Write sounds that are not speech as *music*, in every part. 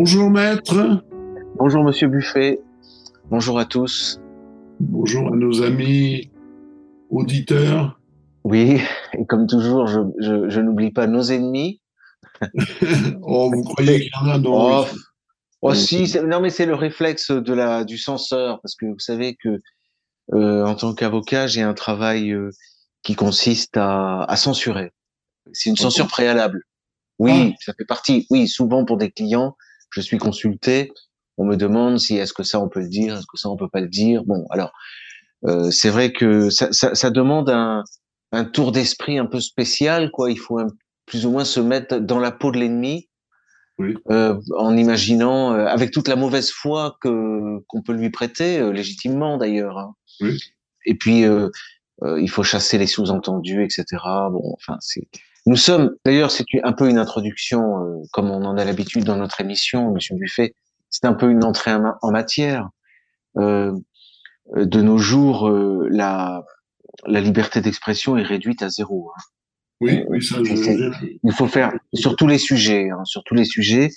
Bonjour maître. Bonjour monsieur Buffet. Bonjour à tous. Bonjour à nos amis auditeurs. Oui, et comme toujours, je, je, je n'oublie pas nos ennemis. *laughs* oh, vous croyez qu'il y en a non Oh, oh si, non mais c'est le réflexe de la du censeur parce que vous savez que euh, en tant qu'avocat, j'ai un travail euh, qui consiste à, à censurer. C'est une censure préalable. Oui, ah. ça fait partie. Oui, souvent pour des clients, je suis consulté, on me demande si est-ce que ça on peut le dire, est-ce que ça on peut pas le dire. Bon, alors euh, c'est vrai que ça, ça, ça demande un, un tour d'esprit un peu spécial, quoi. Il faut un, plus ou moins se mettre dans la peau de l'ennemi, oui. euh, en imaginant, euh, avec toute la mauvaise foi que qu'on peut lui prêter, euh, légitimement d'ailleurs. Hein. Oui. Et puis il faut chasser les sous-entendus, etc. Bon, enfin c'est nous sommes, d'ailleurs, c'est un peu une introduction, euh, comme on en a l'habitude dans notre émission, Monsieur Buffet. C'est un peu une entrée en, matière. Euh, de nos jours, euh, la, la liberté d'expression est réduite à zéro. Hein. Oui, oui, ça. Je... Il faut faire sur tous les sujets, hein, sur tous les sujets.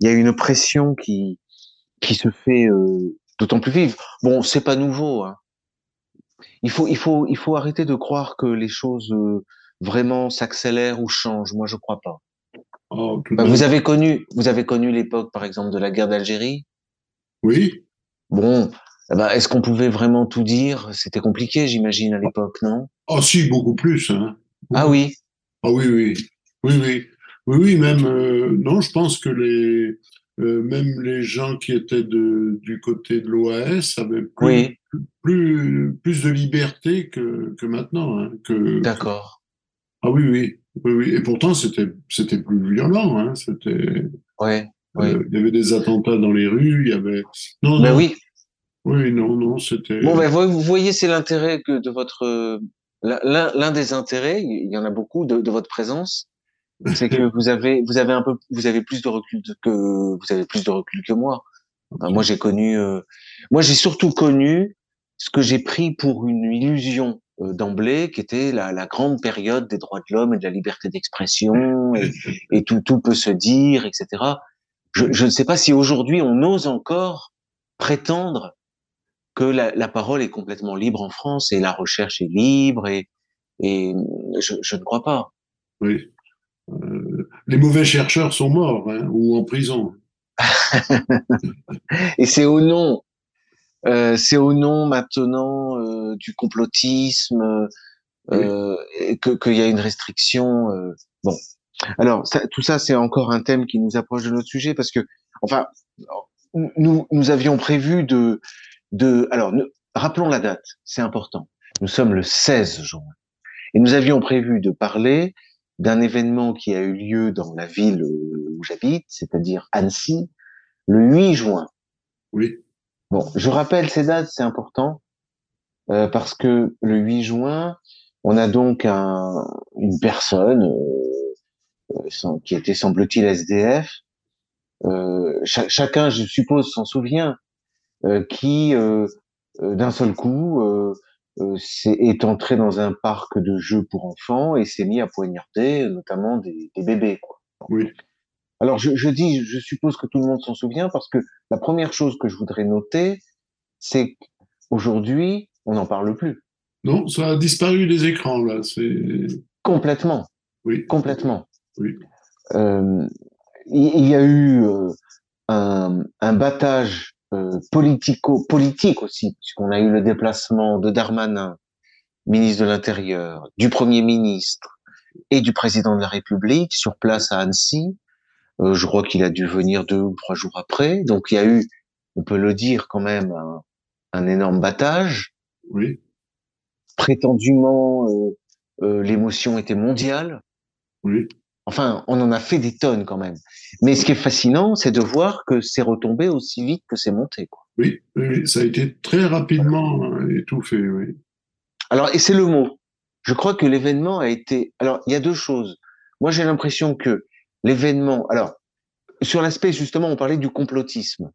Il y a une pression qui qui se fait d'autant plus vive. Bon, c'est pas nouveau. Hein. Il faut il faut il faut arrêter de croire que les choses vraiment s'accélère ou change? Moi, je crois pas. Oh, bah, vous avez connu, vous avez connu l'époque, par exemple, de la guerre d'Algérie? Oui. Bon, eh ben, est-ce qu'on pouvait vraiment tout dire? C'était compliqué, j'imagine, à l'époque, non? Ah si, beaucoup plus. Hein. Ah oui? Ah oui, oui, oui, oui, oui, oui. Même euh, non, je pense que les euh, même les gens qui étaient de, du côté de l'OAS avaient plus, plus, plus de liberté que, que maintenant. Hein, D'accord. Ah oui, oui, oui, oui. Et pourtant, c'était, c'était plus violent. Hein. C'était. Ouais. Ouais. Euh, il y avait des attentats dans les rues. Il y avait. Non, ben non. oui. Oui, non, non, c'était. Bon, ben vous voyez, c'est l'intérêt que de votre l'un, l'un des intérêts, il y en a beaucoup de, de votre présence, c'est que *laughs* vous avez vous avez un peu vous avez plus de recul que vous avez plus de recul que moi. Enfin, moi, j'ai connu. Euh, moi, j'ai surtout connu ce que j'ai pris pour une illusion euh, d'emblée, qui était la, la, grande période des droits de l'homme et de la liberté d'expression, et, et, tout, tout peut se dire, etc. Je, je ne sais pas si aujourd'hui on ose encore prétendre que la, la, parole est complètement libre en France et la recherche est libre, et, et je, je ne crois pas. Oui. Euh, les mauvais chercheurs sont morts hein, ou en prison. *laughs* et c'est au nom euh, c'est au nom maintenant euh, du complotisme euh, qu'il y a une restriction. Euh, bon, alors ça, tout ça, c'est encore un thème qui nous approche de notre sujet parce que, enfin, nous nous avions prévu de de. Alors, rappelons la date, c'est important. Nous sommes le 16 juin et nous avions prévu de parler d'un événement qui a eu lieu dans la ville où j'habite, c'est-à-dire Annecy, le 8 juin. Oui. Bon, je rappelle ces dates, c'est important, euh, parce que le 8 juin, on a donc un, une personne euh, euh qui était, semble-t-il, SDF. Euh, chacun, je suppose, s'en souvient, qui, d'un seul coup, est, est, entré dans un parc de jeux pour enfants et s'est mis à poignarder, notamment des, bébés. Alors je, je, dis, je suppose que tout le monde s'en souvient parce que la première chose que je voudrais noter, c'est qu'aujourd'hui, on n'en parle plus. Non, ça a disparu des écrans là. C'est complètement. Oui. Complètement. Oui. Euh, il y a eu euh, un, un, battage euh, politico-politique aussi, puisqu'on a eu le déplacement de Darmanin, ministre de l'Intérieur, du Premier ministre et du président de la République sur place à Annecy euh, je crois qu'il a dû venir deux ou trois jours après. Donc il y a eu, on peut le dire quand même, un, un énorme battage. Oui. Prétendument, euh, euh, l'émotion était mondiale. Oui. Enfin, on en a fait des tonnes quand même. Mais ce qui est fascinant, c'est de voir que c'est retombé aussi vite que c'est monté. Quoi. Oui, ça a été très rapidement étouffé. Oui. Alors, et c'est le mot. Je crois que l'événement a été. Alors, il y a deux choses. Moi, j'ai l'impression que l'événement. Alors, sur l'aspect justement, on parlait du complotisme.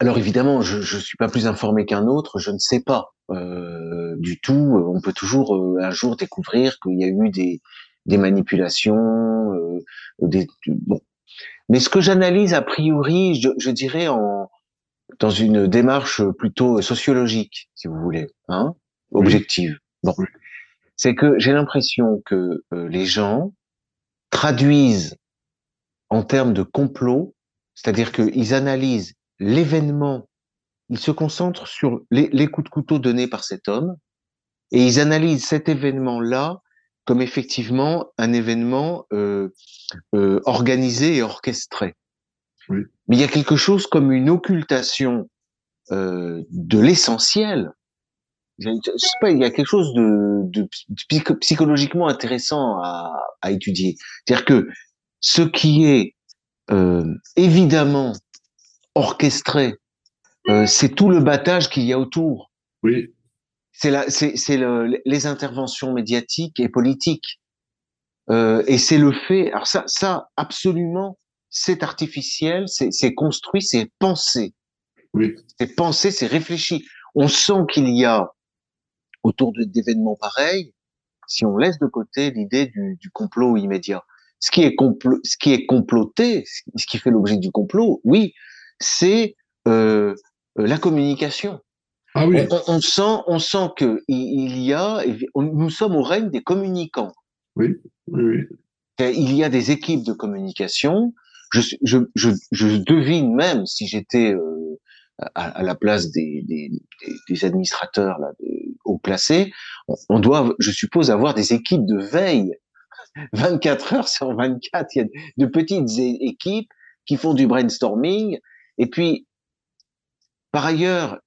Alors évidemment, je ne suis pas plus informé qu'un autre, je ne sais pas euh, du tout. On peut toujours euh, un jour découvrir qu'il y a eu des, des manipulations, euh, des bon. Mais ce que j'analyse a priori, je, je, dirais en dans une démarche plutôt sociologique, si vous voulez, hein, objective. Bon, c'est que j'ai l'impression que euh, les gens traduisent en termes de complot, c'est-à-dire qu'ils analysent l'événement, ils se concentrent sur les, les coups de couteau donnés par cet homme, et ils analysent cet événement-là comme effectivement un événement euh, euh, organisé et orchestré. Oui. Mais il y a quelque chose comme une occultation euh, de l'essentiel. Je sais pas, il y a quelque chose de, de psychologiquement intéressant à, à étudier. C'est-à-dire que ce qui est euh, évidemment orchestré, euh, c'est tout le battage qu'il y a autour. Oui c'est c'est le, les interventions médiatiques et politiques. Euh, et c'est le fait. Alors ça, ça absolument, c'est artificiel, c'est construit, c'est pensé. Oui. C'est pensé, c'est réfléchi. On sent qu'il y a autour d'événements pareils, si on laisse de côté l'idée du, du, complot immédiat. Ce qui est ce qui est comploté, ce qui fait l'objet du complot, oui, c'est euh, la communication. Ah oui. on, sent, on sent que il y a, nous sommes au règne des communicants. Oui, oui, oui. Il y a des équipes de communication. Je, je, je, je devine même si j'étais euh, à, la place des, des, des administrateurs là, haut placés, on, doit, je suppose, avoir des équipes de veille 24 heures sur 24. Il y a de petites équipes qui font du brainstorming. Et puis, par ailleurs,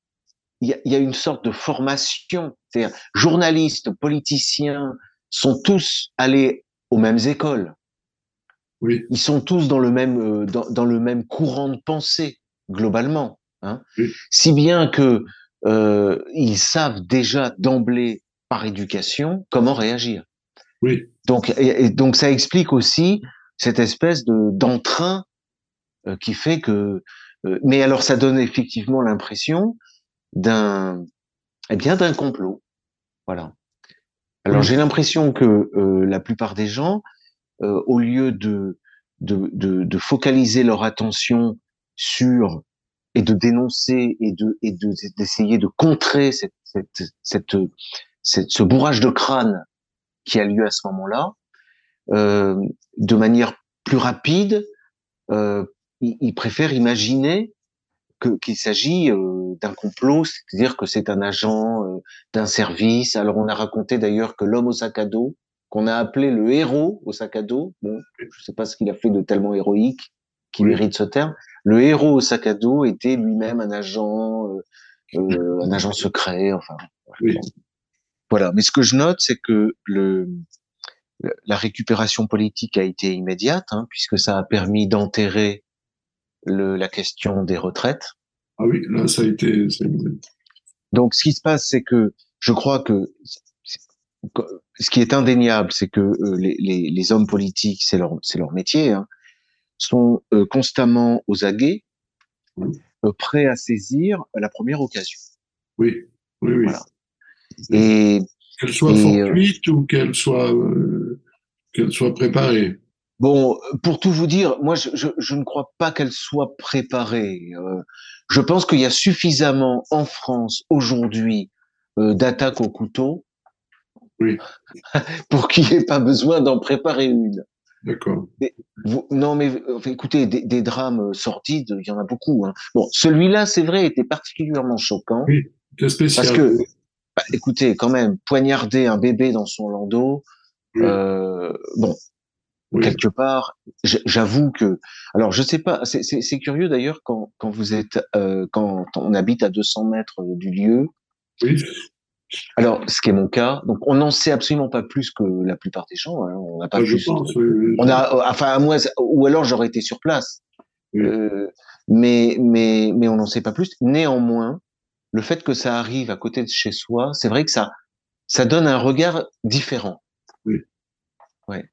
il y, a, une sorte de formation. C'est-à-dire, journalistes, politiciens sont tous allés aux mêmes écoles. Oui. Ils sont tous dans le même euh, dans, le même courant de pensée globalement. Hein. Si bien que euh, ils savent déjà d'emblée par éducation comment réagir. Oui. Donc et, donc ça explique aussi cette espèce de d'entrain euh, qui fait que mais alors ça donne effectivement l'impression d'un eh bien d'un complot. Voilà. Alors j'ai l'impression que euh, la plupart des gens, euh, au lieu de, de, de, de, focaliser leur attention sur et de dénoncer et de et d'essayer de, contrer cette, cette, cette, cette, ce bourrage de crâne qui a lieu à ce moment-là, euh, de manière plus rapide, euh, ils, ils préfèrent imaginer qu'il s'agit euh, d'un complot, c'est-à-dire que c'est un agent euh, d'un service. Alors on a raconté d'ailleurs que l'homme au sac à dos, qu'on a appelé le héros au sac à dos, bon, je sais pas ce qu'il a fait de tellement héroïque qui mérite ce terme. Le héros au sac à dos était lui-même un agent, euh, un agent secret. Enfin, voilà. Mais ce que je note, c'est que le la récupération politique a été immédiate, hein, puisque ça a permis d'enterrer le, la question des retraites. Ah oui, là, ça a été. Donc, ce qui se passe, c'est que je crois que ce qui est indéniable, c'est que euh, les, les, les, hommes politiques, c'est leur, c'est leur métier, hein, sont euh, constamment aux aguets, euh, prêts à saisir la première occasion. Oui, oui, oui. Voilà. Et qu'elle soit fortuite ou qu'elle soit qu'elle soit préparée. Bon, pour tout vous dire, moi, je, je, je ne crois pas qu'elle soit préparée. Euh, je pense qu'il y a suffisamment en France aujourd'hui euh, d'attaques au couteau oui. *laughs* pour qu'il n'y ait pas besoin d'en préparer une. D'accord. Non, mais écoutez, des, des, drames sordides, il y en a beaucoup. Hein. Bon, celui-là, c'est vrai, était particulièrement choquant. Oui, c'est spécial. Parce que, bah, écoutez, quand même, poignarder un bébé dans son landau, euh, bon, quelque part. J'avoue que, alors je sais pas, c'est curieux d'ailleurs quand, quand vous êtes, euh, quand on habite à 200 mètres du lieu. Oui. Alors, ce qui est mon cas, donc on n'en sait absolument pas plus que la plupart des gens. Hein, on n'a pas ah, plus. Pense, oui, on a, enfin, à moi, ou alors j'aurais été sur place. Euh, mais, mais, mais on n'en sait pas plus. Néanmoins, le fait que ça arrive à côté de chez soi, c'est vrai que ça, ça donne un regard différent. Oui. Ouais.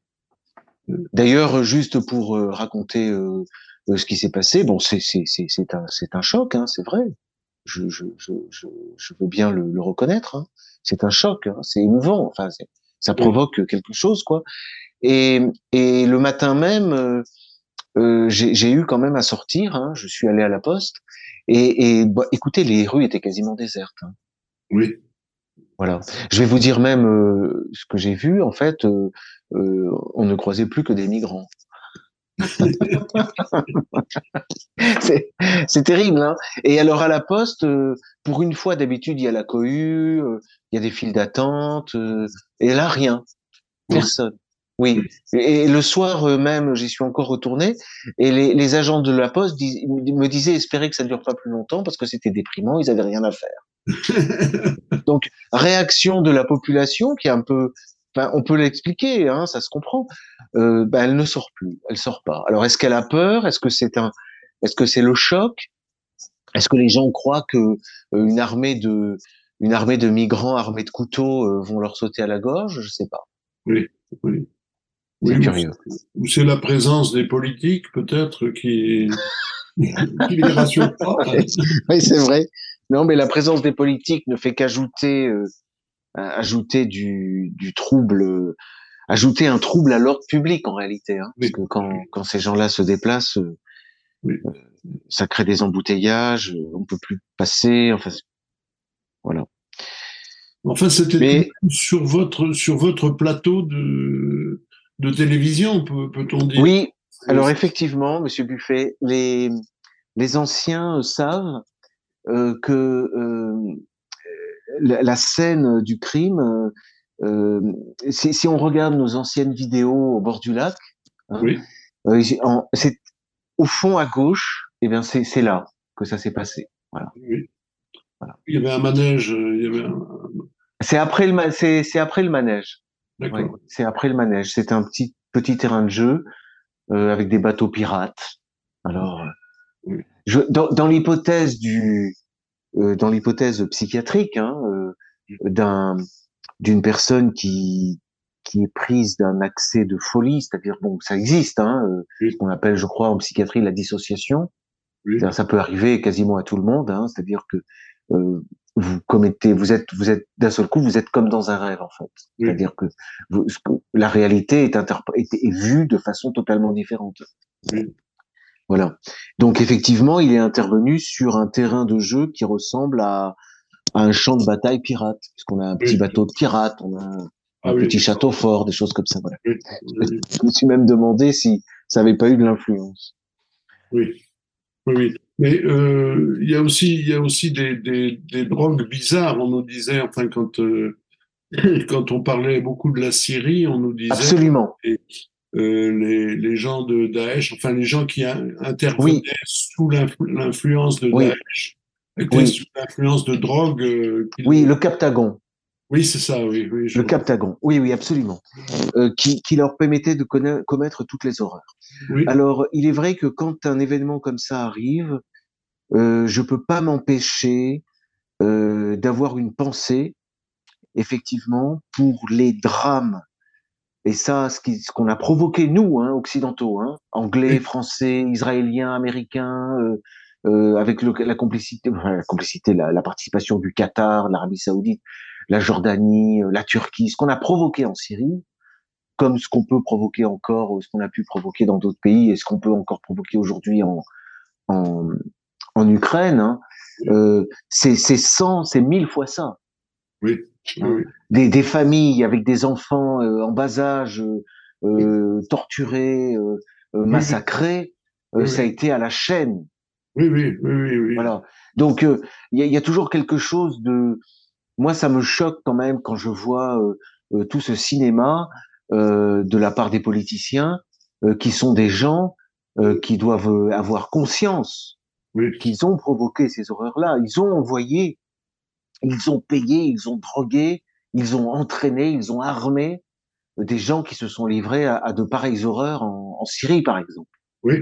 D'ailleurs, juste pour euh, raconter euh, euh, ce qui s'est passé, bon, c'est un un choc, hein, c'est vrai. Je, je je je veux bien le, le reconnaître. Hein. C'est un choc, hein, c'est émouvant. Enfin, ça provoque quelque chose, quoi. Et et le matin même, euh, j'ai eu quand même à sortir. Hein, je suis allé à la poste et, et bah, écoutez, les rues étaient quasiment désertes. Hein. Oui. Voilà. Je vais vous dire même euh, ce que j'ai vu. En fait, euh, on ne croisait plus que des migrants. *laughs* c'est terrible. Hein et alors à la poste, pour une fois d'habitude, il y a la cohue, il y a des files d'attente, et là rien, personne. Oui. Et le soir même, j'y suis encore retourné, et les, les, agents de la poste me disaient espérer que ça ne dure pas plus longtemps parce que c'était déprimant, ils avaient rien à faire. *laughs* Donc réaction de la population qui est un peu on peut l'expliquer, hein, ça se comprend. Euh, ben, elle ne sort plus, elle sort pas. Alors est-ce qu'elle a peur? Est-ce que c'est un, est-ce que c'est le choc? Est-ce que les gens croient que euh, une armée de, une armée de migrants armés de couteaux euh, vont leur sauter à la gorge? Je sais pas. Oui, oui. C'est curieux. Ou c'est la présence des politiques peut-être qui, *laughs* qui les rassure pas. oui, c'est vrai. Non, mais la présence des politiques ne fait qu'ajouter euh, ajouter du, du trouble, ajouter un trouble à l'ordre public en réalité. Hein, Parce que quand, quand ces gens-là se déplacent, euh, ça crée des embouteillages, on peut plus passer. Enfin, voilà. Enfin, c'était sur votre sur votre plateau de de télévision, peut-on dire? Oui. Alors effectivement, Monsieur Buffet, les les anciens savent euh, que euh, la, scène du crime, euh, si, si, on regarde nos anciennes vidéos au bord du lac, hein, oui. c'est au fond à gauche, et eh bien c'est là que ça s'est passé. Voilà. Oui. voilà. Il y avait un manège. Il y avait un... C'est après le c'est après le manège. C'est après le manège. C'est un petit petit terrain de jeu euh, avec des bateaux pirates. Alors, oui. je, dans, dans l'hypothèse du euh, dans l'hypothèse psychiatrique hein, euh, d'un d'une personne qui qui est prise d'un accès de folie, c'est-à-dire bon, ça existe, hein, euh, ce qu'on appelle, je crois, en psychiatrie la dissociation. Ça peut arriver quasiment à tout le monde, hein, c'est-à-dire que euh, vous commettez, vous êtes, vous êtes d'un seul coup, vous êtes comme dans un rêve en fait. C'est-à-dire que vous, la réalité est, est, est, vue de façon totalement différente. Voilà. Donc effectivement, il est intervenu sur un terrain de jeu qui ressemble à, un champ de bataille pirate, puisqu'on a un petit bateau de pirate, on a un, ah petit château fort, des choses comme ça. Voilà. Je me suis même demandé si ça n'avait pas eu de l'influence. Oui, oui, Mais euh, il y a aussi, il y a aussi des, des, des, drogues bizarres. On nous disait, enfin, quand euh, *laughs* quand on parlait beaucoup de la Syrie, on nous disait absolument. Euh, les, les, gens de Daesh, enfin les gens qui intervenaient sous l'influence de Daesh, étaient sous l'influence de drogue. Euh, oui, le Captagon. Oui, c'est ça, oui. oui le Captagon, oui, oui, absolument. Euh, qui, qui, leur permettait de commettre toutes les horreurs. Alors, il est vrai que quand un événement comme ça arrive, euh, je peux pas m'empêcher euh, d'avoir une pensée, effectivement, pour les drames. Et ça, ce qu'on a provoqué nous, hein, occidentaux, hein, anglais, français, israéliens, américains, euh, avec le, la complicité, la complicité, la, la participation du Qatar, l'Arabie Saoudite, la Jordanie, la Turquie, ce qu'on a provoqué en Syrie, comme ce qu'on peut provoquer encore, ce qu'on a pu provoquer dans d'autres pays, et ce qu'on peut encore provoquer aujourd'hui en, en, en Ukraine, hein, euh, c'est 100, c'est mille fois ça. Oui. Hein, des, des, familles avec des enfants euh, en bas âge euh, euh torturés, euh, massacrés, ça a été à la chaîne. Oui, oui, oui, oui. Voilà. Donc il y y, a, toujours quelque chose de. Moi, ça me choque quand même quand je vois tout ce cinéma de la part des politiciens qui sont des gens qui doivent avoir conscience qu'ils ont provoqué ces horreurs-là. Ils ont envoyé ils ont payé, ils ont drogué, ils ont entraîné, ils ont armé des gens qui se sont livrés à, de pareilles horreurs en, Syrie, par exemple. Oui,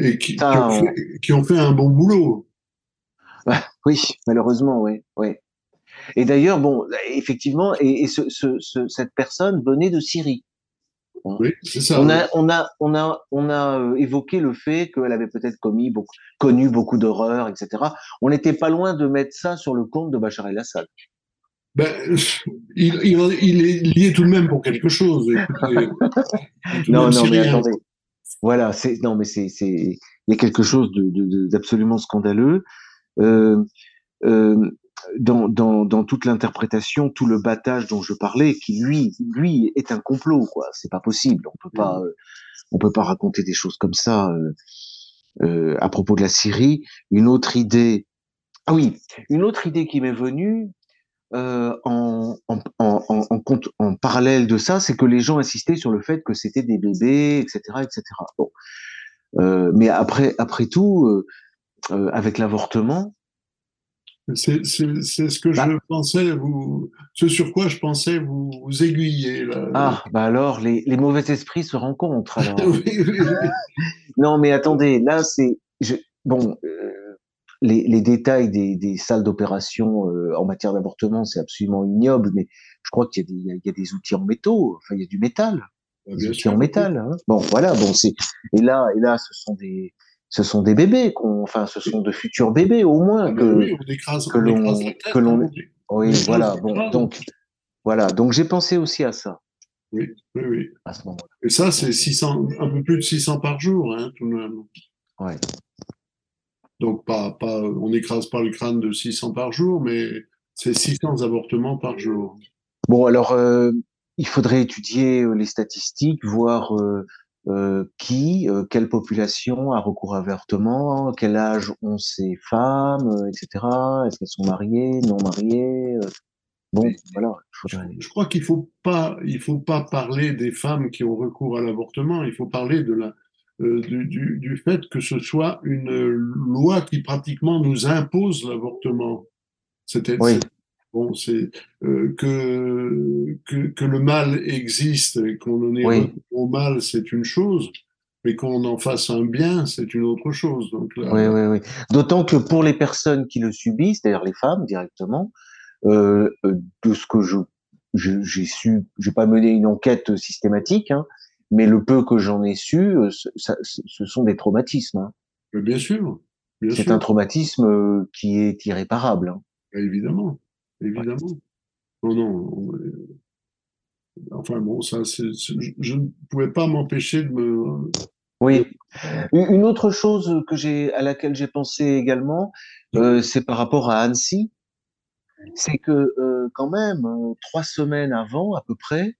et qui, ont, fait, un bon boulot. oui, malheureusement, oui. oui. Et d'ailleurs, bon, effectivement, et, cette personne venait de Syrie. Oui, c'est ça. On a, on a, on a, on a euh, évoqué le fait qu'elle avait peut-être commis beaucoup, connu beaucoup d'horreurs, etc. On n'était pas loin de mettre ça sur le compte de Bachar el-Assad. Ben, *laughs* il, il, il, est lié tout de même pour quelque chose. *laughs* non, non, mais attendez. voilà, c'est non mais c'est c'est il y a quelque chose d'absolument de, scandaleux. Euh, euh, dans, dans, dans, toute l'interprétation, tout le battage dont je parlais, qui lui, lui est un complot, quoi. C'est pas possible. On peut pas, euh, on peut pas raconter des choses comme ça euh, euh, à propos de la Syrie. Une autre idée, ah oui, une autre idée qui m'est venue euh, en, en, en, en, compte, en parallèle de ça, c'est que les gens insistaient sur le fait que c'était des bébés, etc., etc. Bon, euh, mais après, après tout, euh, avec l'avortement, c'est ce que je bah. pensais, vous, ce sur quoi je pensais vous, vous aiguiller. Là. Ah, bah alors, les, les mauvais esprits se rencontrent. *laughs* Alors. non, mais attendez, là, c'est. Bon, euh, les, les, détails des, des salles d'opération euh, en matière d'avortement, c'est absolument ignoble, mais je crois qu'il y, y, y, a des outils en métaux, enfin, il y a du métal. Ah, des outils en métal. Hein. Bon, voilà, bon, c'est. Et là, et là, ce sont des ce sont des bébés, enfin, ce sont de futurs bébés au moins ah, que, oui, que l'on, que l'on, hein, oui, voilà, bon, donc, voilà, donc j'ai pensé aussi à ça. Oui, oui, oui. À ce moment-là. Et ça, c'est 600, un peu plus de 600 par jour, hein, tout de même. Ouais. Donc, pas, pas, on n'écrase pas le crâne de 600 par jour, mais c'est 600 avortements par jour. Bon, alors, euh, il faudrait étudier euh, les statistiques, voir euh, qui, euh, quelle population a recours à l'avortement, quel âge ont ces femmes, euh, etc. Est-ce qu'elles sont mariées, non mariées Bon, voilà. Je crois qu'il faut pas, il faut pas parler des femmes qui ont recours à l'avortement. Il faut parler de la, du, du, du, fait que ce soit une loi qui pratiquement nous impose l'avortement. C'était oui. Bon, c'est euh, que, que, que le mal existe et qu'on en est oui. au mal, c'est une chose, mais qu'on en fasse un bien, c'est une autre chose. Donc là, oui, oui, oui. D'autant que pour les personnes qui le subissent, c'est-à-dire les femmes directement, euh, euh de ce que je j'ai su, j'ai pas mené une enquête systématique, hein, mais le peu que j'en ai su, euh, ça, ce sont des traumatismes. Hein. Bien sûr. C'est un traumatisme euh, qui est irréparable. Hein. Évidemment évidemment. Non, non. Enfin bon, ça, c'est, je ne pouvais pas m'empêcher de me. Oui. Une autre chose que j'ai, à laquelle j'ai pensé également, euh, c'est par rapport à Annecy. C'est que euh, quand même, euh, trois semaines avant à peu près,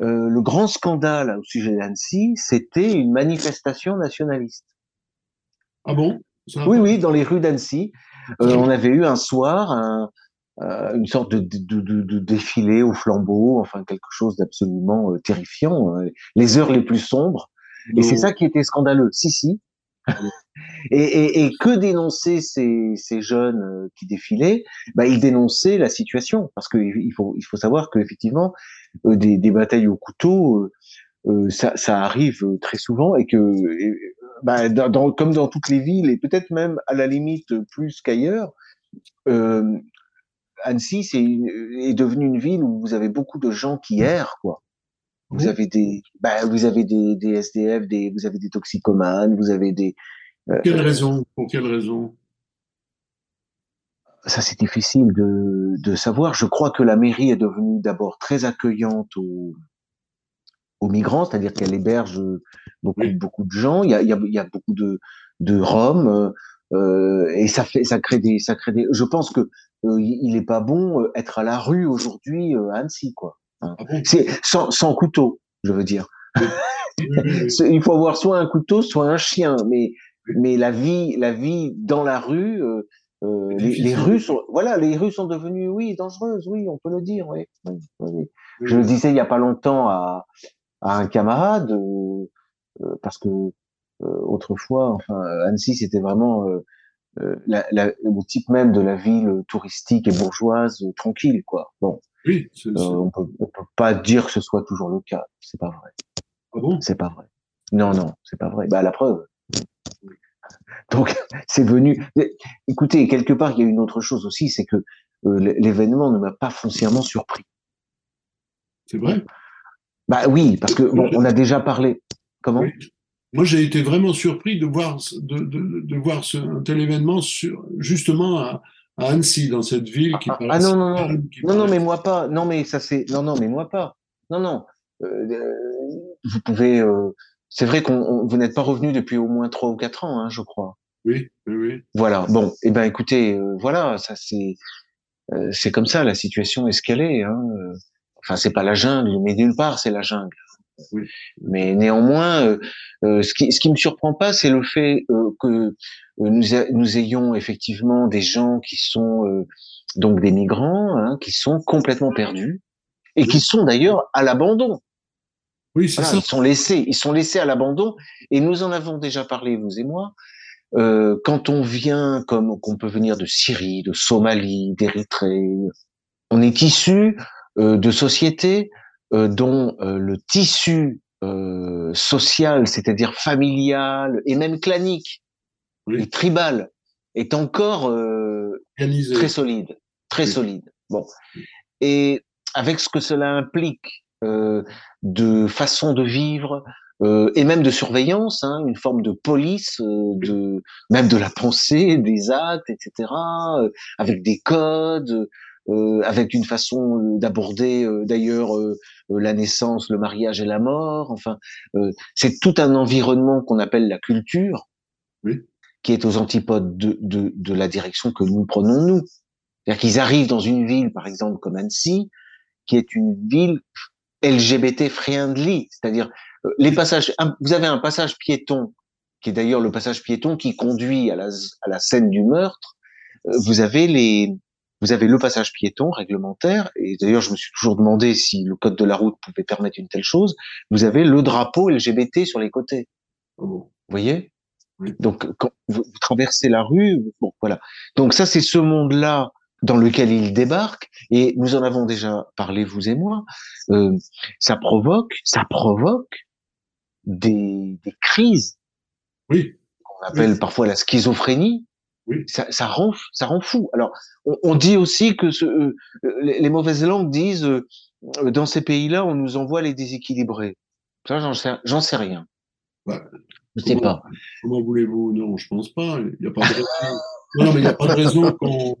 euh, le grand scandale au sujet d'Annecy, c'était une manifestation nationaliste. Ah bon? Oui, oui, dans les rues d'Annecy. Euh, on avait eu un soir un, euh, une sorte de, de, de, de, défilé au flambeau, enfin quelque chose d'absolument euh, terrifiant, hein. les heures les plus sombres. Et c'est ça qui était scandaleux. Si, si. et, et, et, que dénonçaient ces, ces jeunes euh, qui défilaient? Bah, Ils dénonçaient la situation, parce qu'il faut, il faut savoir qu'effectivement, des, des batailles au couteau, euh, ça, ça, arrive très souvent, et que, bah, dans, comme dans toutes les villes, et peut-être même à la limite plus qu'ailleurs, euh, Annecy c'est est devenue une ville où vous avez beaucoup de gens qui errent, quoi. Vous avez des, bah, vous avez des, des SDF, des, vous avez des toxicomanes, vous avez des. Euh, quelle raison? Pour quelle raison? Ça, c'est difficile de, de savoir. Je crois que la mairie est devenue d'abord très accueillante aux, aux migrants, c'est-à-dire qu'elle héberge beaucoup, oui. beaucoup de gens. Il y a, il y a, il y a beaucoup de, de Roms. Euh, et ça fait, ça crée des, ça crée des. Je pense que il est pas bon euh, être à la rue aujourd'hui euh, à Annecy, quoi. Ah c'est sans, sans, couteau, je veux dire. *laughs* il faut avoir soit un couteau, soit un chien, mais mais la vie, la vie dans la rue, euh, les, les, rues sont, voilà, les rues sont devenues, oui, dangereuses, oui, on peut le dire, oui. Je le disais il y a pas longtemps à, à un camarade, euh, parce que autrefois, enfin, Annecy, c'était vraiment euh, la, la, le type même de la ville touristique et bourgeoise euh, tranquille, quoi. Bon, oui, euh, on peut, on peut pas dire que ce soit toujours le cas. C'est pas vrai. Ah bon? C'est pas vrai. Non, non, c'est pas vrai. Bah la preuve. *laughs* Donc *laughs* c'est venu. Écoutez, quelque part, il y a une autre chose aussi, c'est que euh, l'événement ne m'a pas foncièrement surpris. C'est vrai? Bah oui, parce que bon, on a déjà parlé. Comment? Oui. Moi, j'ai été vraiment surpris de voir, de, de, de voir ce, un tel événement sur, justement à, à, Annecy, dans cette ville qui ah, ah non, non, non, non, non, mais moi pas. Non, mais ça c'est, non, non, mais moi pas. Non, non. Euh, vous pouvez, euh, C'est vrai qu'on vous n'êtes pas revenu depuis au moins trois ou quatre ans, hein, je crois. Oui, oui, oui. Voilà. Bon, eh ben écoutez, euh, voilà, ça c'est euh, c'est comme ça, la situation est ce qu'elle est. Hein. Enfin, c'est pas la jungle, mais d'une part, c'est la jungle. Oui. Mais néanmoins, euh, euh, ce qui ce qui me surprend pas, c'est le fait que nous nous ayons effectivement des gens qui sont donc des migrants, hein, qui sont complètement perdus et qui sont d'ailleurs à l'abandon. Oui, c'est ça. Ils sont laissés, ils sont laissés à l'abandon. Et nous en avons déjà parlé, vous et moi. Euh, quand on vient, comme qu'on peut venir de Syrie, de Somalie, d'Érythrée, on est issu euh, de sociétés euh, dont euh, le tissu euh, social, c'est-à-dire familial et même clanique et tribal, est encore très solide, très solide. Bon, et avec ce que cela implique de façon de vivre, euh, et même de surveillance, hein, une forme de police, euh, de même de la pensée, des actes, etc., euh, avec des codes, euh, avec une façon d'aborder d'ailleurs la naissance, le mariage et la mort. Enfin, c'est tout un environnement qu'on appelle la culture, oui. qui est aux antipodes de, de, de la direction que nous prenons nous. C'est-à-dire qu'ils arrivent dans une ville, par exemple comme Annecy, qui est une ville LGBT friendly, c'est-à-dire euh, les passages, vous avez un passage piéton, qui est d'ailleurs le passage piéton qui conduit à la, à la scène du meurtre. Euh, vous avez les, vous avez le passage piéton réglementaire, et d'ailleurs je me suis toujours demandé si le code de la route pouvait permettre une telle chose. Vous avez le drapeau LGBT sur les côtés. Vous voyez? Donc quand vous, traversez la rue, bon voilà. Donc ça c'est ce monde-là dans lequel il débarque, et nous en avons déjà parlé vous et moi. Euh, ça provoque, ça provoque des, des crises. Oui. Qu'on appelle parfois la schizophrénie. Oui. Ça, ça, rend, ça rend fou. Alors, on, on dit aussi que ce, euh, les, les, mauvaises langues disent euh, dans ces pays-là, on nous envoie les déséquilibrés. Ça, j'en sais, j'en sais rien. Bah, je sais pas. Comment voulez-vous? Non, je pense pas. Il n'y a pas de raison. non, mais il n'y a pas de raison qu'on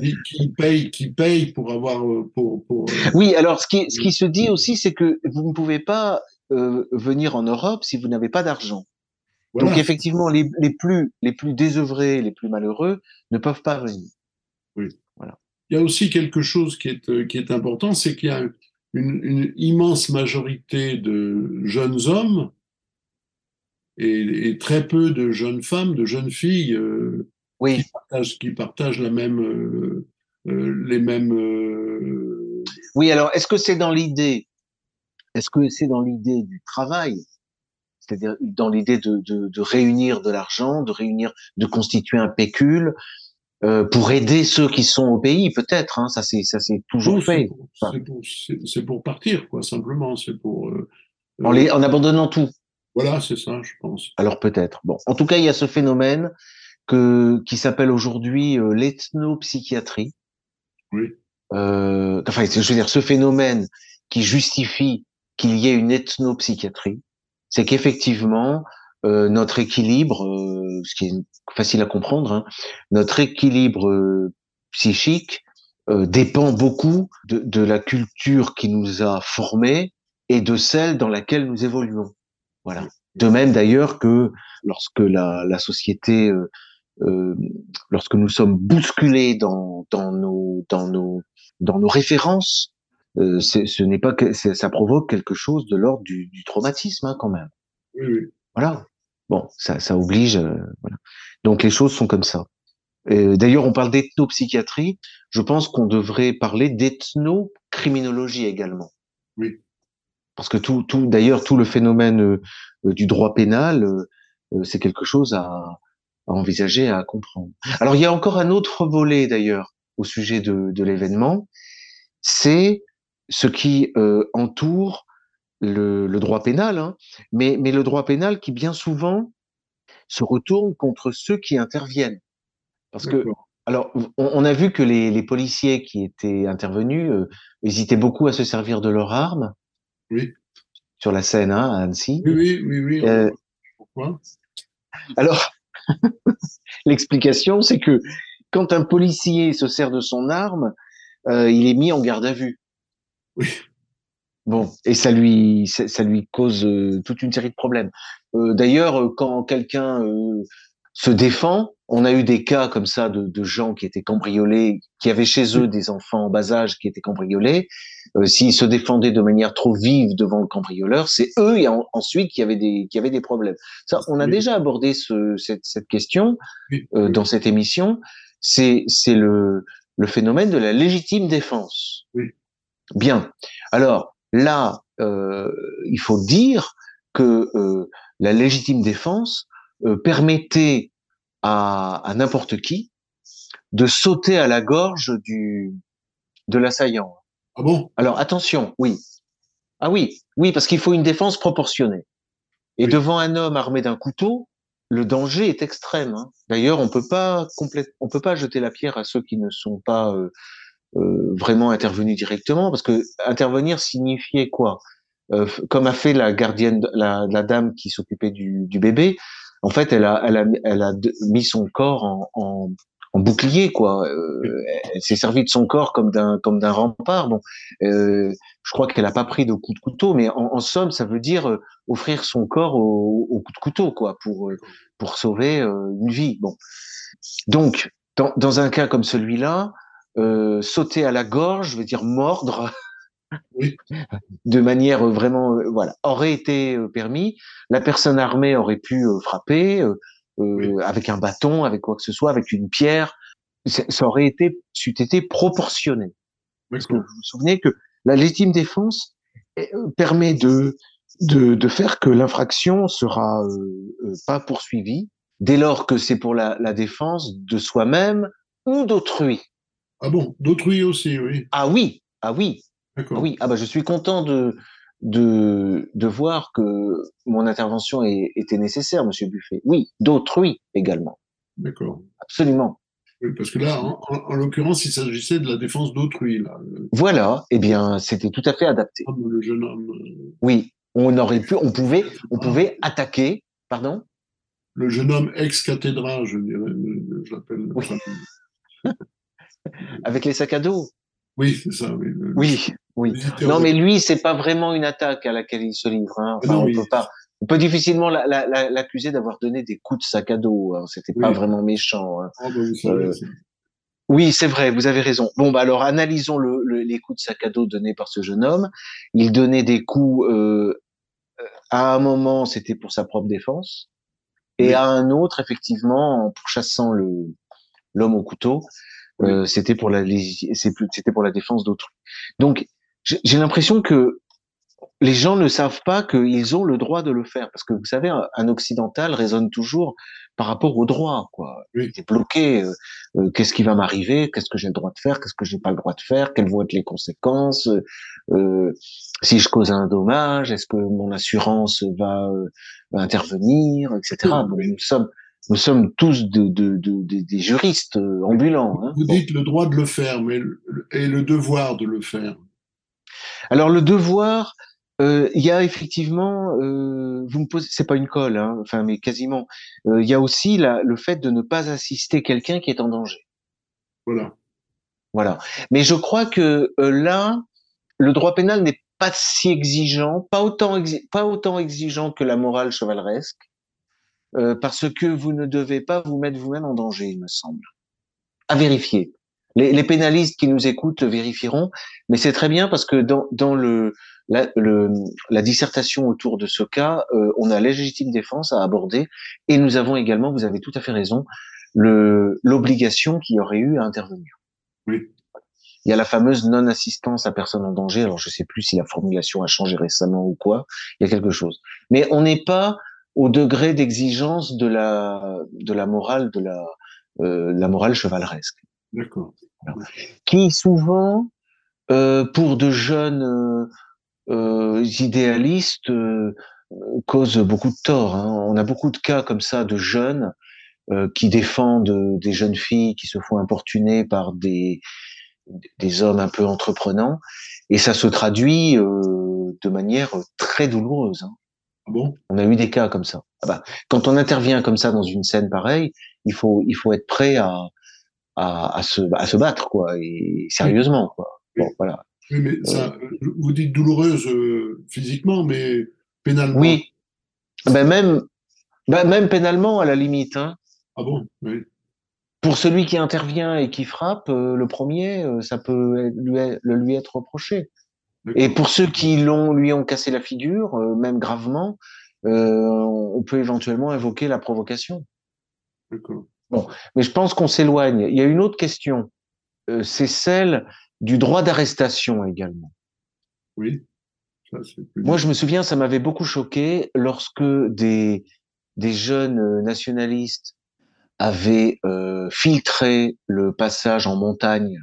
qui paye, qui paye pour avoir euh, pour, pour, Oui, alors ce qui ce qui se dit aussi, c'est que vous ne pouvez pas euh, venir en Europe si vous n'avez pas d'argent. Voilà. Donc effectivement, les, les, plus les plus désœuvrés, les plus malheureux ne peuvent pas venir. Oui. Voilà. Il y a aussi quelque chose qui est euh, qui est important, c'est qu'il y a une, une, immense majorité de jeunes hommes et, et, très peu de jeunes femmes, de jeunes filles euh, oui. qui, partagent, qui partagent la même euh, euh les mêmes. Oui, alors est-ce que c'est dans l'idée est-ce que c'est dans l'idée du travail, c'est-à-dire dans l'idée de, de, de, réunir de l'argent, de réunir, de constituer un pécule euh, pour aider ceux qui sont au pays, peut-être. Hein, ça c'est ça c'est toujours fait. C'est pour, partir, quoi, simplement. C'est pour euh, en, les, en abandonnant tout. Voilà, c'est ça, je pense. Alors peut-être. Bon, en tout cas, il y a ce phénomène que qui s'appelle aujourd'hui euh, l'ethnopsychiatrie. Oui. Enfin, je veux dire, ce phénomène qui justifie qu'il y ait une ethnopsychiatrie, c'est qu'effectivement, euh, notre équilibre, euh, ce qui est facile à comprendre, hein, notre équilibre euh, psychique euh, dépend beaucoup de, de, la culture qui nous a formés et de celle dans laquelle nous évoluons. Voilà. De même d'ailleurs que lorsque la, la société, euh, euh, lorsque nous sommes bousculés dans, dans, nos, dans, nos, dans nos références, euh, ce n'est pas que ça provoque quelque chose de l'ordre du, du, traumatisme hein, quand même. Oui, oui. Voilà. Bon, ça, ça oblige. Euh, voilà. Donc les choses sont comme ça. D'ailleurs, on parle d'ethnopsychiatrie. Je pense qu'on devrait parler d'ethnocriminologie également. Oui. Parce que tout, tout d'ailleurs, tout le phénomène euh, du droit pénal, euh, c'est quelque chose à, à, envisager, à comprendre. Alors, il y a encore un autre volet d'ailleurs au sujet de, de l'événement, c'est ce qui euh, entoure le, le, droit pénal, hein, mais, mais le droit pénal qui bien souvent se retourne contre ceux qui interviennent. Parce que, alors, on, on, a vu que les, les, policiers qui étaient intervenus euh, hésitaient beaucoup à se servir de leurs armes. Oui. Sur la scène, hein, à Annecy. Oui, oui, oui. oui. Euh, Pourquoi Alors, *laughs* l'explication, c'est que quand un policier se sert de son arme, euh, il est mis en garde à vue. Oui. Bon, et ça lui, ça, lui cause euh, toute une série de problèmes. Euh, d'ailleurs, euh, quand quelqu'un se défend, on a eu des cas comme ça de, de, gens qui étaient cambriolés, qui avaient chez eux des enfants en bas âge qui étaient cambriolés. S'ils se défendaient de manière trop vive devant le cambrioleur, c'est eux et ensuite qui avaient des qui avaient des problèmes. Ça, on a déjà abordé ce, cette, cette, question dans cette émission. C'est c'est le le phénomène de la légitime défense. Bien. Alors, Là, euh, il faut dire que euh, la légitime défense euh, permettait à, à n'importe qui de sauter à la gorge du de l'assaillant. Ah bon? Alors attention, oui. Ah oui, oui, parce qu'il faut une défense proportionnée. Et devant un homme armé d'un couteau, le danger est extrême. Hein. D'ailleurs, on peut pas on peut pas jeter la pierre à ceux qui ne sont pas euh, vraiment intervenu directement, parce que intervenir signifiait quoi? Euh, Comme a fait la gardienne, la, la dame qui s'occupait du, du, bébé, en fait, elle a, elle a, elle a mis son corps en, en, bouclier, quoi. Euh, elle s'est servie de son corps comme d'un comme d'un rempart. Bon, euh, je crois qu'elle n'a pas pris de coup de couteau, mais en, en somme, ça veut dire euh, offrir son corps au, au, coup de couteau, quoi, pour pour sauver une vie. Bon, donc dans, dans un cas comme celui-là, euh, sauter à la gorge, je veux dire mordre, *laughs* de manière vraiment, euh, voilà, aurait été euh, permis. La personne armée aurait pu frapper avec un bâton, avec quoi que ce soit, avec une pierre. Ça aurait été, c'eût été proportionné. Parce que vous vous souvenez que la légitime défense permet de, de, de faire que l'infraction sera pas poursuivie dès lors que c'est pour la, la défense de soi-même ou d'autrui. Ah bon, d'autrui aussi, oui. Ah oui, ah oui. D'accord. Ah oui, ah bah je suis content de, de, de voir que mon intervention était nécessaire, Monsieur Buffet. Oui, d'autrui également. D'accord. Absolument. Oui, parce que là, en, l'occurrence, il s'agissait de la défense d'autrui. Là. Voilà, eh bien, c'était tout à fait adapté. Le jeune homme. Euh, oui, on aurait pu, on pouvait, on pouvait attaquer, pardon? Le jeune homme ex-cathédral, je dirais, je l'appelle. Oui. Avec les sacs à dos. Oui, c'est ça. Oui, oui. Non, mais lui, c'est pas vraiment une attaque à laquelle il se livre. Hein. Enfin, on peut pas. On peut difficilement l'accuser d'avoir donné des coups de sac à dos. Hein. C'était pas vraiment méchant. Hein. Ah, bah, euh, oui, c'est vrai, vous avez raison. Bon, bah alors analysons le, les coups de sac à dos donnés par ce jeune homme. Il donnait des coups. Euh, à un moment, c'était pour sa propre défense, et à un autre, effectivement, en pourchassant le l'homme au couteau, euh, c'était pour la c'était pour la défense d'autrui. Donc j'ai l'impression que les gens ne savent pas qu'ils ont le droit de le faire parce que vous savez un, occidental raisonne toujours par rapport au droit quoi. Il est bloqué euh, euh, qu'est-ce qui va m'arriver, qu'est-ce que j'ai le droit de faire, qu'est-ce que j'ai pas le droit de faire, quelles vont être les conséquences si je cause un dommage, est-ce que mon assurance va, intervenir, etc. nous sommes nous sommes tous de, de, de, des juristes euh, ambulants. Hein. Vous dites le droit de le faire, mais et le devoir de le faire. Alors le devoir, euh, il y a effectivement, euh, vous me posez, c'est pas une colle, hein, enfin mais quasiment. Euh, il y a aussi la, le fait de ne pas assister quelqu'un qui est en danger. Voilà. Voilà. Mais je crois que là, le droit pénal n'est pas si exigeant, pas autant, pas autant exigeant que la morale chevaleresque. Euh, parce que vous ne devez pas vous mettre vous-même en danger, il me semble. À vérifier. Les, les, pénalistes qui nous écoutent vérifieront, mais c'est très bien parce que dans, dans le, la, le, la, dissertation autour de ce cas, euh, on a légitime défense à aborder et nous avons également, vous avez tout à fait raison, l'obligation qu'il y aurait eu à intervenir. Oui. Il y a la fameuse non-assistance à personne en danger. Alors je sais plus si la formulation a changé récemment ou quoi. Il y a quelque chose. Mais on n'est pas au degré d'exigence de la de la morale de la euh, la morale chevaleresque. D'accord. Qui souvent euh, pour de jeunes euh, euh idéalistes euh, cause beaucoup de tort. Hein. On a beaucoup de cas comme ça de jeunes qui défendent des jeunes filles qui se font importuner par des des hommes un peu entreprenants et ça se traduit de manière très douloureuse. Hein. Ah bon? On a eu des cas comme ça. Ah bah, quand on intervient comme ça dans une scène pareille, il faut il faut être prêt à à, à se à se battre quoi et sérieusement quoi. Bon, voilà. Oui, mais ça, vous dites douloureuse physiquement, mais pénalement. Oui. Ben même, ben même pénalement à la limite. Hein. Ah bon? Oui. Pour celui qui intervient et qui frappe, le premier, ça peut lui être reproché. Et pour ceux qui l'ont, lui ont cassé la figure, même gravement, euh, on peut éventuellement invoquer la provocation. Bon, mais je pense qu'on s'éloigne. Il y a une autre question, euh, c'est celle du droit d'arrestation également. Oui. Moi, je me souviens, ça m'avait beaucoup choqué lorsque des, des jeunes nationalistes avaient euh, filtré le passage en montagne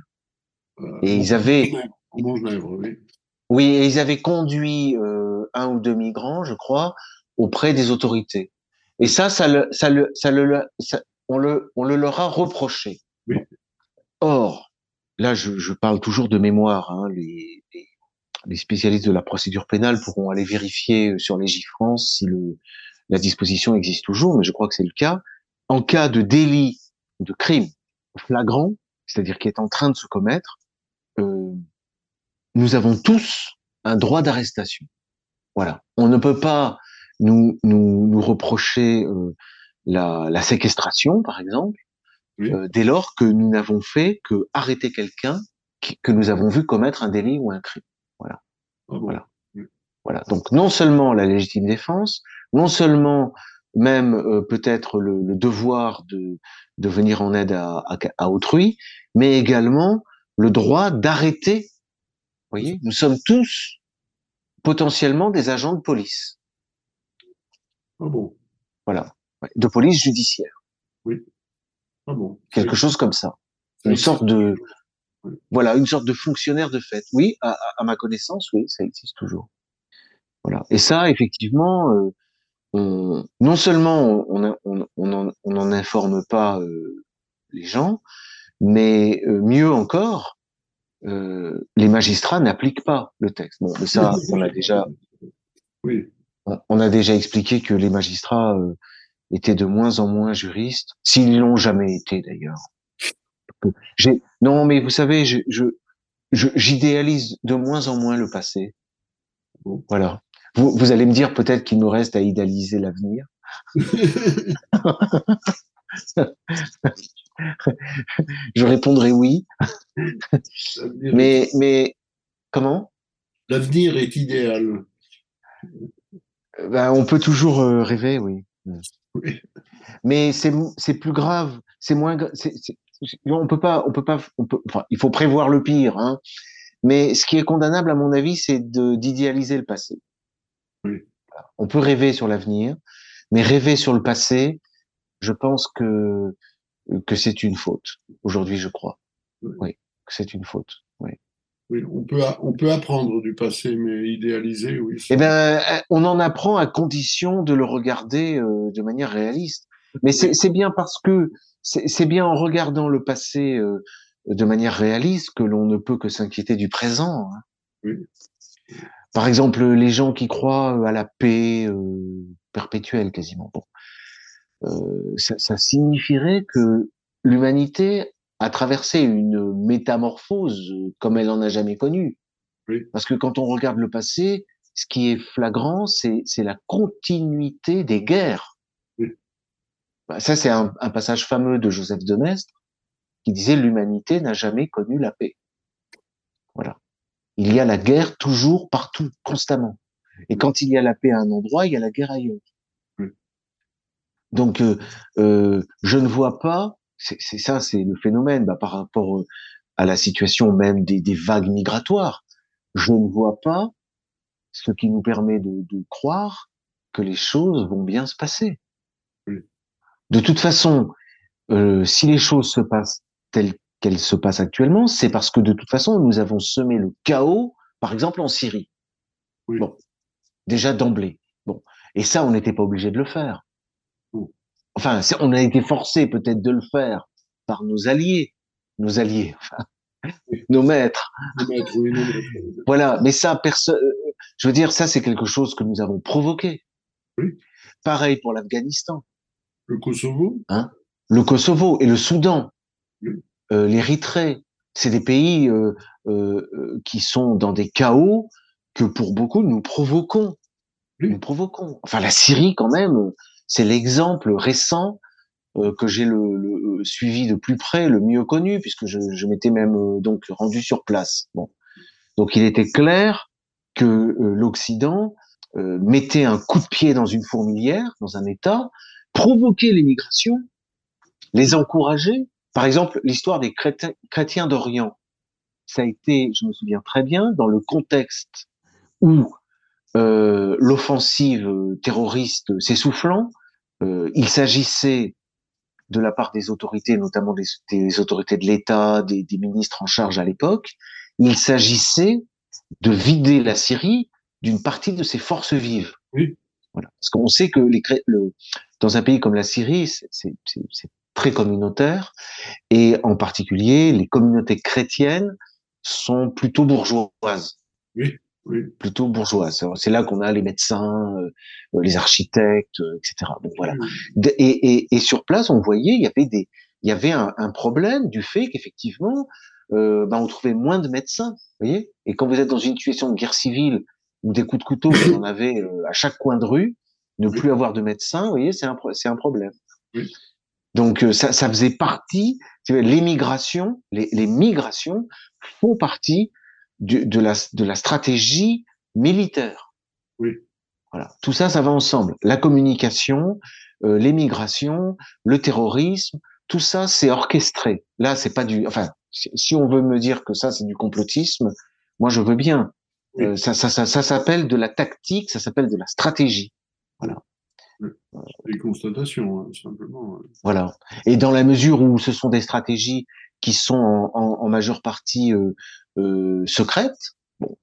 euh, et ils avaient oui. Oui, et ils avaient conduit euh, un ou deux migrants, je crois, auprès des autorités. Et ça, ça le, ça le, ça le, on le, on le leur a reproché. Or, là, je, je, parle toujours de mémoire. Hein, les, les, spécialistes de la procédure pénale pourront aller vérifier sur les France si le, la disposition existe toujours, mais je crois que c'est le cas. En cas de délit de crime flagrant, c'est-à-dire qui est en train de se commettre, euh, nous avons tous un droit d'arrestation. Voilà. On ne peut pas nous, nous, nous reprocher euh, la, la, séquestration, par exemple, euh, dès lors que nous n'avons fait que arrêter quelqu'un que nous avons vu commettre un délit ou un crime. Voilà. Ah voilà. Voilà. Donc non seulement la légitime défense, non seulement même euh, peut-être le, le, devoir de, de venir en aide à, à, à autrui, mais également le droit d'arrêter. Vous voyez, nous sommes tous potentiellement des agents de police. Ah bon? Voilà. De police judiciaire. Oui. Ah bon. Quelque chose comme ça. Une sorte de, voilà, une sorte de fonctionnaire de fait. Oui, à, à, ma connaissance, oui, ça existe toujours. Voilà. Et ça, effectivement, euh, on, non seulement on on n'en informe pas euh, les gens, mais euh, mieux encore, euh, les magistrats n'appliquent pas le texte. Bon, mais ça, on a déjà. Oui on a déjà expliqué que les magistrats euh, étaient de moins en moins juristes, s'ils l'ont jamais été d'ailleurs. Non, mais vous savez, je, j'idéalise de moins en moins le passé. Voilà. Vous, vous allez me dire peut-être qu'il nous reste à idéaliser l'avenir. *laughs* *laughs* *laughs* je répondrai oui. mais mais comment? L'avenir est idéal. Ben, on peut toujours euh, rêver, oui. Mais c'est plus grave, c'est moins. on peut pas, on peut pas, on peut. Enfin, il faut prévoir le pire, hein. Mais ce qui est condamnable, à mon avis, c'est d'idéaliser le passé. Oui. On peut rêver sur l'avenir, mais rêver sur le passé, je pense que que c'est une faute. Aujourd'hui, je crois. Oui, que c'est une faute. Oui. Oui, on peut, on peut apprendre du passé, mais idéaliser, oui. Eh ben, euh, on en apprend à condition de le regarder euh, de manière réaliste. Mais c'est bien parce que c'est bien en regardant le passé euh, de manière réaliste que l'on ne peut que s'inquiéter du présent. Hein. Oui. Par exemple, les gens qui croient à la paix perpétuelle, quasiment. Bon, ça, ça signifierait que l'humanité a traversé une métamorphose comme elle n'en a jamais connue. Parce que quand on regarde le passé, ce qui est flagrant, c'est la continuité des guerres. Bah, ça, c'est un, un, passage fameux de Joseph de Maistre qui disait l'humanité n'a jamais connu la paix. Voilà. Il y a la guerre toujours, partout, constamment. Et quand il y a la paix à un endroit, il y a la guerre ailleurs. Donc, euh, euh, je ne vois pas c'est ça, c'est le phénomène bah, par rapport euh, à la situation même des, des, vagues migratoires. Je ne vois pas ce qui nous permet de, de croire que les choses vont bien se passer. De toute façon, euh, si les choses se passent telles qu'elles se passent actuellement, c'est parce que de toute façon, nous avons semé le chaos, par exemple en Syrie. Bon, déjà d'emblée. Bon, et ça, on n'était pas obligé de le faire enfin, on a été forcé peut-être de le faire par nos alliés, nos alliés, enfin, nos maîtres. Voilà, mais ça, personne, je veux dire, ça, c'est quelque chose que nous avons provoqué. Pareil pour l'Afghanistan. Le Kosovo. Hein? Le Kosovo et le Soudan, euh, l'Érythrée, c'est des pays euh, qui sont dans des chaos que pour beaucoup nous provoquons. Nous provoquons. Enfin, la Syrie, quand même, c'est l'exemple récent euh, que j'ai le, suivi de plus près, le mieux connu, puisque je, m'étais même euh, donc rendu sur place. Donc il était clair que euh, l'Occident mettait un coup de pied dans une fourmilière, dans un État, provoquait l'immigration, les encourager. Par exemple, l'histoire des chrétiens, chrétiens d'Orient. Ça a été, je me souviens très bien, dans le contexte où euh, l'offensive terroriste s'essoufflant, euh, il s'agissait de la part des autorités, notamment des, autorités de l'État, des, ministres en charge à l'époque, il s'agissait de vider la Syrie d'une partie de ses forces vives. Oui. Voilà. Parce qu'on sait que les, le, dans un pays comme la Syrie, c'est très communautaire, et en particulier, les communautés chrétiennes sont plutôt bourgeoises. Oui plutôt bourgeoise. C'est là qu'on a les médecins, euh, les architectes, euh, etc. Donc voilà. Et, et, et, sur place, on voyait, il y avait des, il y avait un, un problème du fait qu'effectivement, euh, ben, on trouvait moins de médecins. Vous voyez. Et quand vous êtes dans une situation de guerre civile ou des coups de couteau, vous en avez à chaque coin de rue, ne plus avoir de médecins, vous voyez, c'est un, c'est un problème. Donc ça, ça faisait partie, l'émigration, les, les migrations font partie de, la, de la stratégie militaire. Oui. Voilà. Tout ça, ça va ensemble. La communication, euh, l'émigration, le terrorisme, tout ça, c'est orchestré. Là, c'est pas du. Enfin, si, on veut me dire que ça, c'est du complotisme, moi, je veux bien. Euh, ça, ça, ça, ça s'appelle de la tactique, ça s'appelle de la stratégie. Voilà. Des constatations, hein, simplement. Voilà. Et dans la mesure où ce sont des stratégies qui sont en, en, en majeure partie euh, euh, secrète, bon,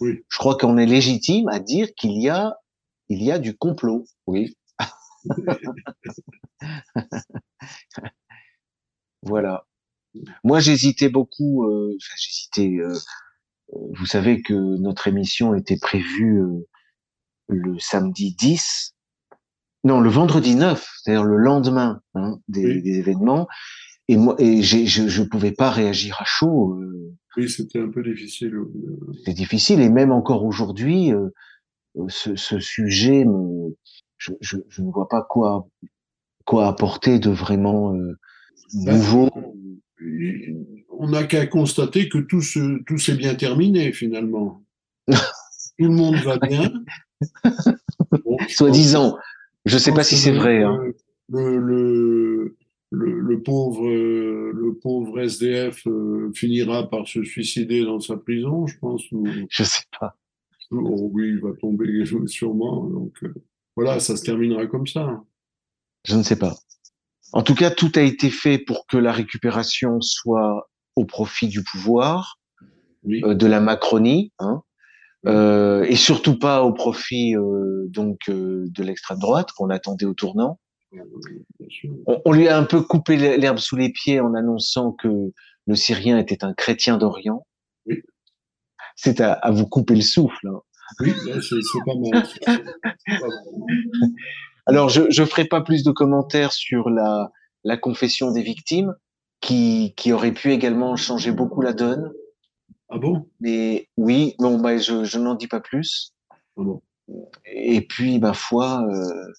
oui. je crois qu'on est légitime à dire qu'il y a, il y a du complot. Oui. *laughs* voilà. Moi, j'hésitais beaucoup. Euh, j'hésitais. Euh, vous savez que notre émission était prévue euh, le samedi 10, non, le vendredi 9, c'est-à-dire le lendemain hein, des, des, événements. Et moi, et je je pouvais pas réagir à chaud. Euh, oui, c'était un peu difficile. C'est difficile, et même encore aujourd'hui, euh, euh, ce, ce, sujet, je, je, je, ne vois pas quoi quoi apporter de vraiment euh, ben, nouveau. on n'a qu'à constater que tout, se, tout s'est bien terminé finalement. *laughs* tout le monde va bien. *laughs* Bon, Soi-disant. Je ne sais pas si c'est vrai. Hein. Le, le, le, le, pauvre, euh, le pauvre SDF euh, finira par se suicider dans sa prison, je pense. Ou... Je sais pas. Oh, oui, il va tomber *laughs* sûrement. Donc euh, voilà, ça se terminera comme ça. Je ne sais pas. En tout cas, tout a été fait pour que la récupération soit au profit du pouvoir, oui. de la Macronie, hein, euh, et surtout pas au profit euh, donc de l'extrême droite qu'on attendait au tournant. On, on, lui a un peu coupé l'herbe sous les pieds en annonçant que le Syrien était un chrétien d'Orient. Oui. C'est à, à, vous couper le souffle. Hein. Oui, c'est pas mal. Alors, je ne ferai pas plus de commentaires sur la, la confession des victimes, qui, qui aurait pu également changer beaucoup la donne. Ah bon? Mais oui, bon, bah, je, je n'en dis pas plus. Ah bon. Et puis, ma foi, euh,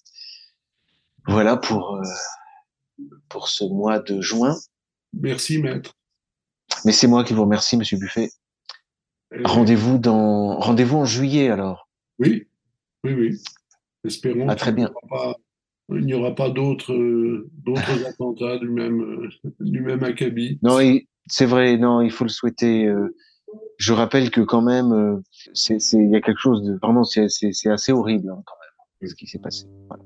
voilà pour, euh, pour ce mois de juin. Merci, maître. Mais c'est moi qui vous remercie, monsieur Buffet. Et... Rendez-vous dans rendez-vous en juillet alors. Oui, oui, oui. Espérons. Ah, très bien. Il n'y aura pas, d'autres euh, d'autres *laughs* attentats du même euh, du même acabit. Non, c'est vrai. Non, il faut le souhaiter. Euh, je rappelle que quand même, euh, c'est il y a quelque chose de vraiment c'est c'est assez horrible hein, quand même ce qui s'est passé. Voilà.